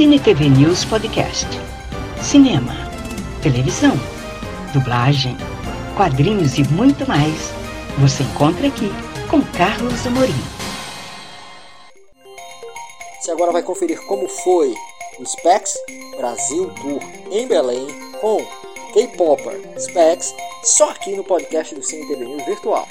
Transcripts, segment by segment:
Cine TV News Podcast. Cinema, televisão, dublagem, quadrinhos e muito mais. Você encontra aqui com Carlos Amorim. Você agora vai conferir como foi o Specs Brasil Tour em Belém com K-Popper Specs só aqui no podcast do Cine TV News Virtual.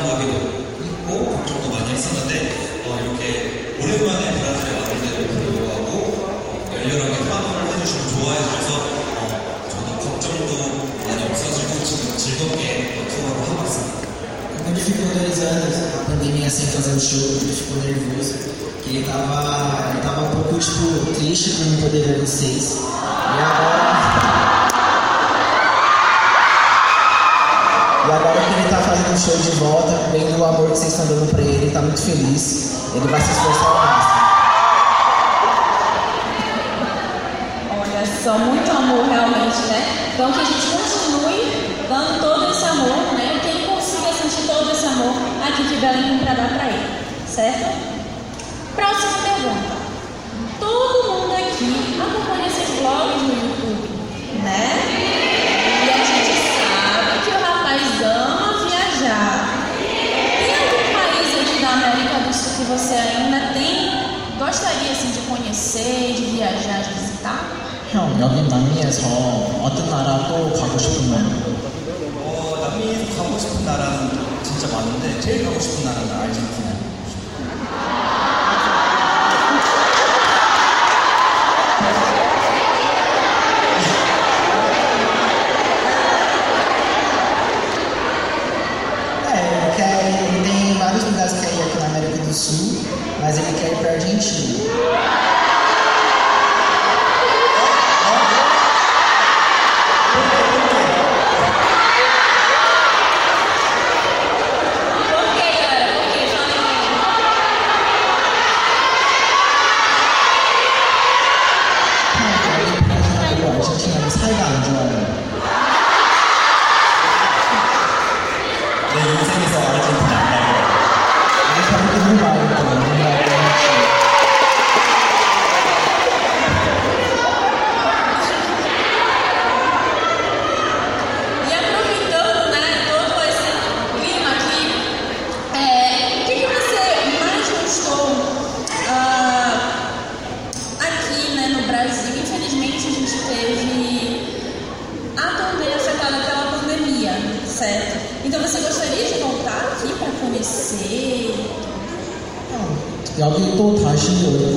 이야기도 했고 걱정도 많이 했었는데 어, 이렇게 오랜만에 브라질에 왔는데도 불구하고 열렬하게 환호를 해주시고 좋아해 주셔서 어, 저도 걱정도 많이 없어지고 지금 즐겁게 투어를 하고 있습니다. Quando eu fico dois anos, a pandemia sem fazer o show, ele ficou nervoso. Ele tava, ele tava um pouco tipo, triste por não poder ver vocês. E agora agora que ele tá fazendo show de volta, vendo o amor que vocês estão dando pra ele, ele tá muito feliz. Ele vai se esforçar ao máximo. Olha só, muito amor realmente, né? Então que a gente continue dando todo esse amor, né? Que ele consiga sentir todo esse amor aqui que Belém tem pra dar pra ele, certo? Próxima pergunta. Todo mundo aqui acompanha esses vlogs no YouTube, né? América do Sul que você ainda tem, gostaria assim de conhecer, de viajar, de visitar? 형, 여기 남미에서 어떤 나라 또 가고 싶으면 어, 남미에서 가고 싶은 나라는 진짜 많은데 제일 가고 싶은 나라는 아르헨티나.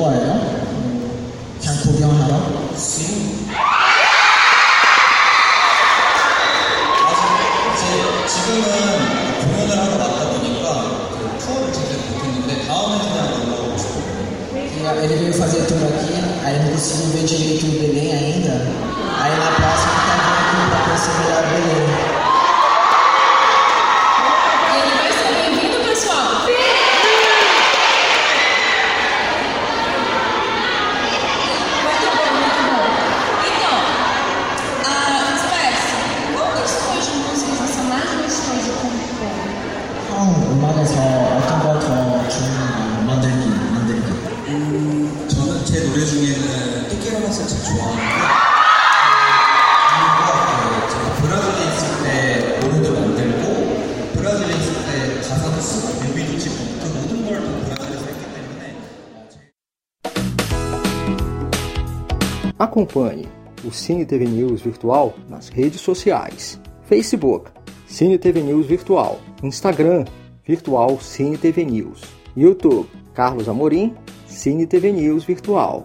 올 거예요? 그냥 구경하러? 지금은 공연을 하러 왔다 보니까 그 투어를 제대로 못했는데 다음에는 그냥 놀러 오고 싶어요. E ele veio fazer tour aqui, aí não conseguiu ver direito o Belém 제일 좋아하는데 그리고 제가 브라질에 있을 때 노래도 만들고 브라질에 있을 때 가사도 쓰고 뮤비도 찍고 그 모든 걸 다 브라질에서 했기 때문에 Acompanhe o Cine TV News Virtual nas redes sociais: Facebook, Cine TV News Virtual, Instagram, Virtual Cine TV News, YouTube, Carlos Amorim, Cine TV News Virtual.